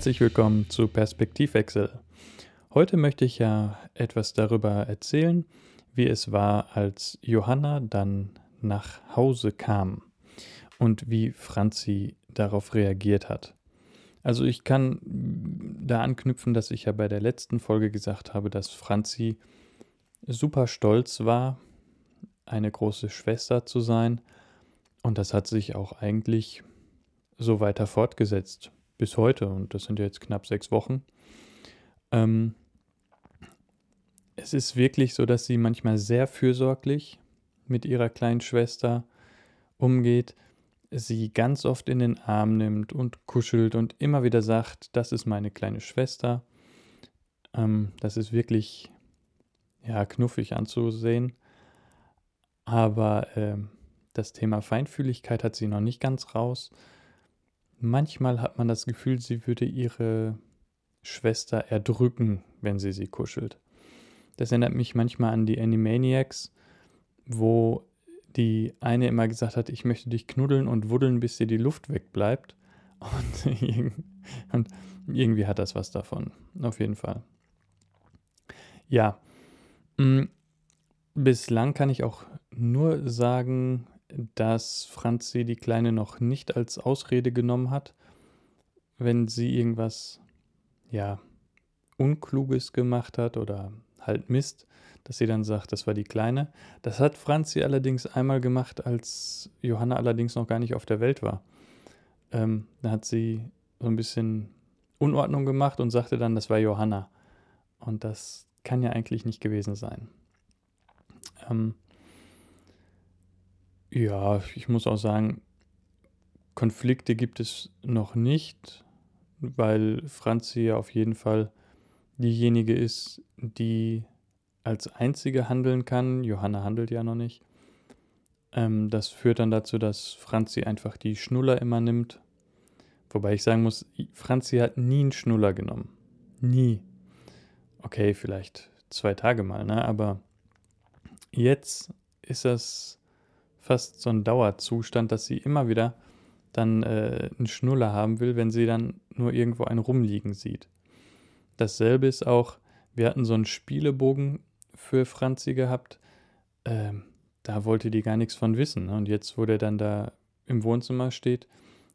Herzlich willkommen zu Perspektivwechsel. Heute möchte ich ja etwas darüber erzählen, wie es war, als Johanna dann nach Hause kam und wie Franzi darauf reagiert hat. Also ich kann da anknüpfen, dass ich ja bei der letzten Folge gesagt habe, dass Franzi super stolz war, eine große Schwester zu sein. Und das hat sich auch eigentlich so weiter fortgesetzt bis heute. Und das sind ja jetzt knapp sechs Wochen. Ähm, es ist wirklich so, dass sie manchmal sehr fürsorglich mit ihrer kleinen Schwester umgeht, sie ganz oft in den Arm nimmt und kuschelt und immer wieder sagt, das ist meine kleine Schwester. Ähm, das ist wirklich ja, knuffig anzusehen. Aber äh, das Thema Feinfühligkeit hat sie noch nicht ganz raus. Manchmal hat man das Gefühl, sie würde ihre Schwester erdrücken, wenn sie sie kuschelt. Das erinnert mich manchmal an die Animaniacs, wo die eine immer gesagt hat, ich möchte dich knuddeln und wuddeln, bis dir die Luft wegbleibt. Und, und irgendwie hat das was davon, auf jeden Fall. Ja, mm, bislang kann ich auch nur sagen, dass Franzi die Kleine noch nicht als Ausrede genommen hat, wenn sie irgendwas, ja, Unkluges gemacht hat oder halt Mist, dass sie dann sagt, das war die Kleine. Das hat Franzi allerdings einmal gemacht, als Johanna allerdings noch gar nicht auf der Welt war. Ähm, da hat sie so ein bisschen Unordnung gemacht und sagte dann, das war Johanna. Und das kann ja eigentlich nicht gewesen sein. Ähm, ja, ich muss auch sagen, Konflikte gibt es noch nicht, weil Franzi ja auf jeden Fall diejenige ist, die als einzige handeln kann. Johanna handelt ja noch nicht. Ähm, das führt dann dazu, dass Franzi einfach die Schnuller immer nimmt. Wobei ich sagen muss, Franzi hat nie einen Schnuller genommen. Nie. Okay, vielleicht zwei Tage mal, ne? Aber jetzt ist das fast so ein Dauerzustand, dass sie immer wieder dann äh, einen Schnuller haben will, wenn sie dann nur irgendwo einen rumliegen sieht. Dasselbe ist auch, wir hatten so einen Spielebogen für Franzi gehabt. Ähm, da wollte die gar nichts von wissen. Ne? Und jetzt, wo der dann da im Wohnzimmer steht,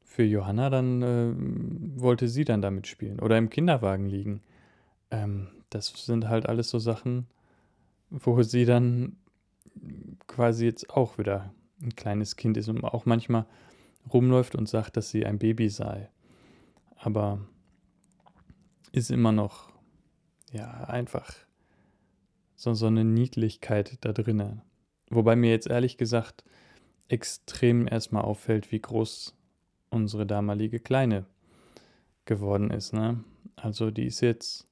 für Johanna, dann äh, wollte sie dann damit spielen. Oder im Kinderwagen liegen. Ähm, das sind halt alles so Sachen, wo sie dann quasi jetzt auch wieder ein kleines Kind ist und auch manchmal rumläuft und sagt, dass sie ein Baby sei. Aber ist immer noch, ja, einfach so, so eine Niedlichkeit da drinnen. Wobei mir jetzt ehrlich gesagt extrem erstmal auffällt, wie groß unsere damalige Kleine geworden ist. Ne? Also die ist jetzt,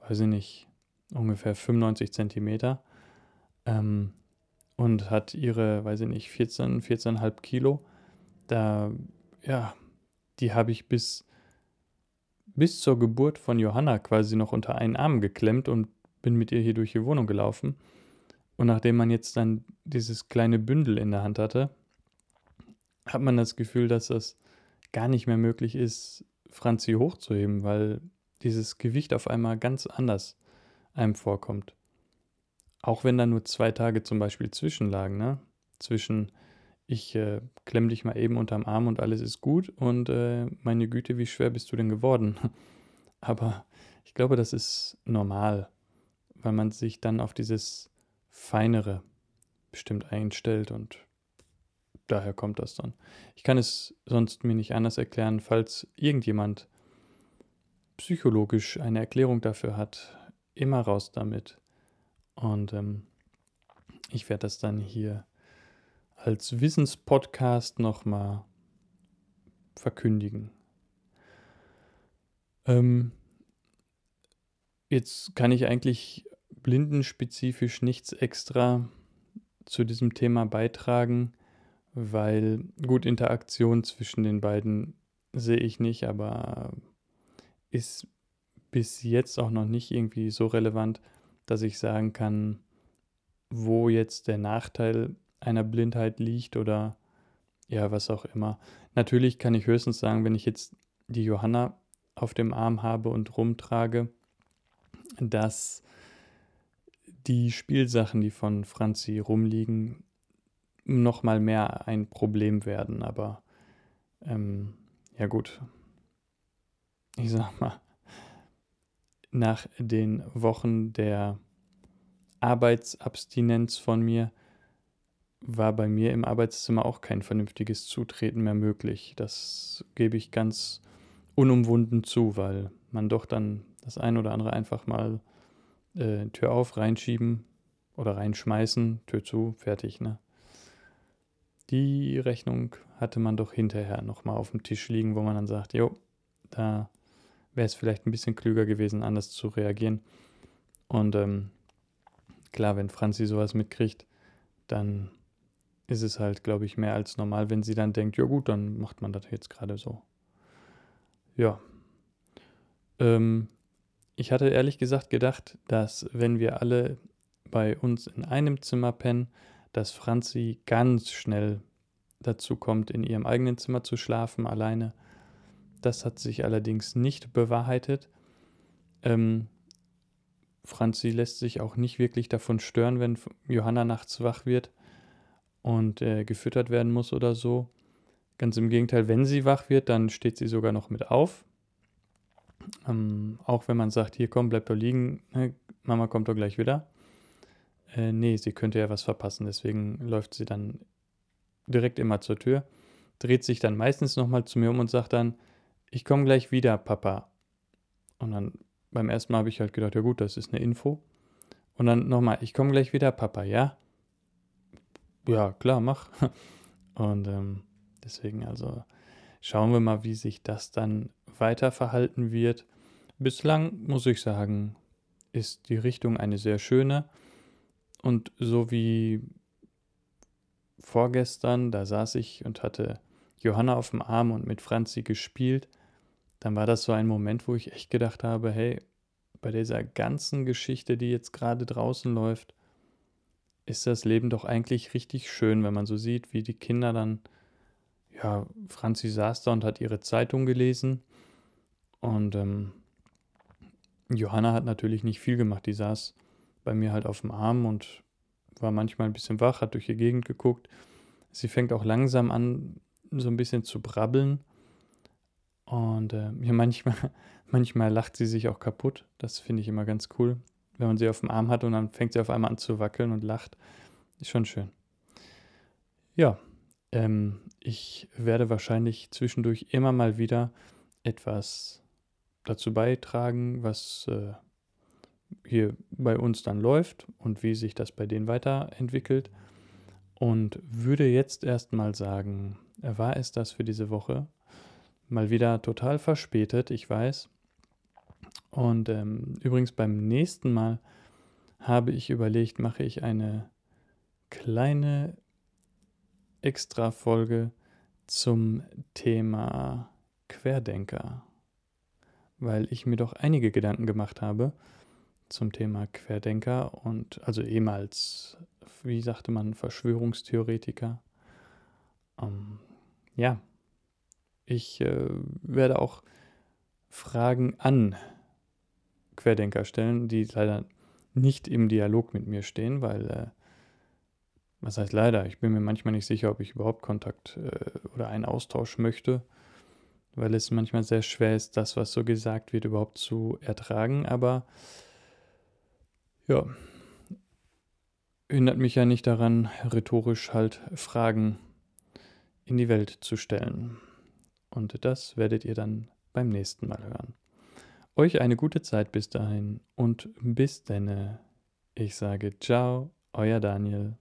weiß ich nicht, ungefähr 95 Zentimeter ähm, und hat ihre, weiß ich nicht, 14, 14,5 Kilo. Da, ja, die habe ich bis, bis zur Geburt von Johanna quasi noch unter einen Arm geklemmt und bin mit ihr hier durch die Wohnung gelaufen. Und nachdem man jetzt dann dieses kleine Bündel in der Hand hatte, hat man das Gefühl, dass das gar nicht mehr möglich ist, Franzi hochzuheben, weil dieses Gewicht auf einmal ganz anders einem vorkommt. Auch wenn da nur zwei Tage zum Beispiel zwischenlagen, ne? Zwischen ich äh, klemm dich mal eben unterm Arm und alles ist gut und äh, meine Güte, wie schwer bist du denn geworden? Aber ich glaube, das ist normal weil man sich dann auf dieses Feinere bestimmt einstellt und daher kommt das dann. Ich kann es sonst mir nicht anders erklären, falls irgendjemand psychologisch eine Erklärung dafür hat, immer raus damit. Und ähm, ich werde das dann hier als Wissenspodcast nochmal verkündigen. Ähm, jetzt kann ich eigentlich blindenspezifisch nichts extra zu diesem Thema beitragen, weil gut Interaktion zwischen den beiden sehe ich nicht, aber ist bis jetzt auch noch nicht irgendwie so relevant, dass ich sagen kann, wo jetzt der Nachteil einer Blindheit liegt oder ja, was auch immer. Natürlich kann ich höchstens sagen, wenn ich jetzt die Johanna auf dem Arm habe und rumtrage, dass die Spielsachen, die von Franzi rumliegen, noch mal mehr ein Problem werden. Aber ähm, ja gut, ich sag mal, nach den Wochen der Arbeitsabstinenz von mir war bei mir im Arbeitszimmer auch kein vernünftiges Zutreten mehr möglich. Das gebe ich ganz unumwunden zu, weil man doch dann das ein oder andere einfach mal äh, Tür auf, reinschieben oder reinschmeißen, Tür zu, fertig, ne? Die Rechnung hatte man doch hinterher nochmal auf dem Tisch liegen, wo man dann sagt, jo, da wäre es vielleicht ein bisschen klüger gewesen, anders zu reagieren. Und ähm, klar, wenn Franzi sowas mitkriegt, dann ist es halt, glaube ich, mehr als normal, wenn sie dann denkt, ja gut, dann macht man das jetzt gerade so. Ja. Ähm, ich hatte ehrlich gesagt gedacht, dass wenn wir alle bei uns in einem Zimmer pennen, dass Franzi ganz schnell dazu kommt, in ihrem eigenen Zimmer zu schlafen, alleine. Das hat sich allerdings nicht bewahrheitet. Ähm, Franzi lässt sich auch nicht wirklich davon stören, wenn Johanna nachts wach wird und äh, gefüttert werden muss oder so. Ganz im Gegenteil, wenn sie wach wird, dann steht sie sogar noch mit auf. Ähm, auch wenn man sagt, hier komm, bleib doch liegen, ne, Mama kommt doch gleich wieder. Äh, nee, sie könnte ja was verpassen, deswegen läuft sie dann direkt immer zur Tür, dreht sich dann meistens nochmal zu mir um und sagt dann, ich komme gleich wieder, Papa. Und dann beim ersten Mal habe ich halt gedacht, ja gut, das ist eine Info. Und dann nochmal, ich komme gleich wieder, Papa, ja? Ja, klar, mach. Und ähm, deswegen also schauen wir mal, wie sich das dann weiter verhalten wird. Bislang muss ich sagen, ist die Richtung eine sehr schöne. Und so wie vorgestern, da saß ich und hatte Johanna auf dem Arm und mit Franzi gespielt, dann war das so ein Moment, wo ich echt gedacht habe, hey, bei dieser ganzen Geschichte, die jetzt gerade draußen läuft, ist das Leben doch eigentlich richtig schön, wenn man so sieht, wie die Kinder dann, ja, Franzi saß da und hat ihre Zeitung gelesen und ähm, Johanna hat natürlich nicht viel gemacht, die saß bei mir halt auf dem Arm und war manchmal ein bisschen wach, hat durch die Gegend geguckt. Sie fängt auch langsam an, so ein bisschen zu brabbeln. Und äh, ja, manchmal, manchmal lacht sie sich auch kaputt. Das finde ich immer ganz cool wenn man sie auf dem Arm hat und dann fängt sie auf einmal an zu wackeln und lacht. Ist schon schön. Ja, ähm, ich werde wahrscheinlich zwischendurch immer mal wieder etwas dazu beitragen, was äh, hier bei uns dann läuft und wie sich das bei denen weiterentwickelt. Und würde jetzt erstmal sagen, war es das für diese Woche? Mal wieder total verspätet, ich weiß. Und ähm, übrigens beim nächsten Mal habe ich überlegt, mache ich eine kleine Extra-Folge zum Thema Querdenker, weil ich mir doch einige Gedanken gemacht habe zum Thema Querdenker und also ehemals, wie sagte man, Verschwörungstheoretiker. Ähm, ja, ich äh, werde auch Fragen an Querdenker stellen, die leider nicht im Dialog mit mir stehen, weil, äh, was heißt leider, ich bin mir manchmal nicht sicher, ob ich überhaupt Kontakt äh, oder einen Austausch möchte, weil es manchmal sehr schwer ist, das, was so gesagt wird, überhaupt zu ertragen, aber ja, hindert mich ja nicht daran, rhetorisch halt Fragen in die Welt zu stellen. Und das werdet ihr dann beim nächsten Mal hören. Euch eine gute Zeit bis dahin und bis denne. Ich sage ciao, euer Daniel.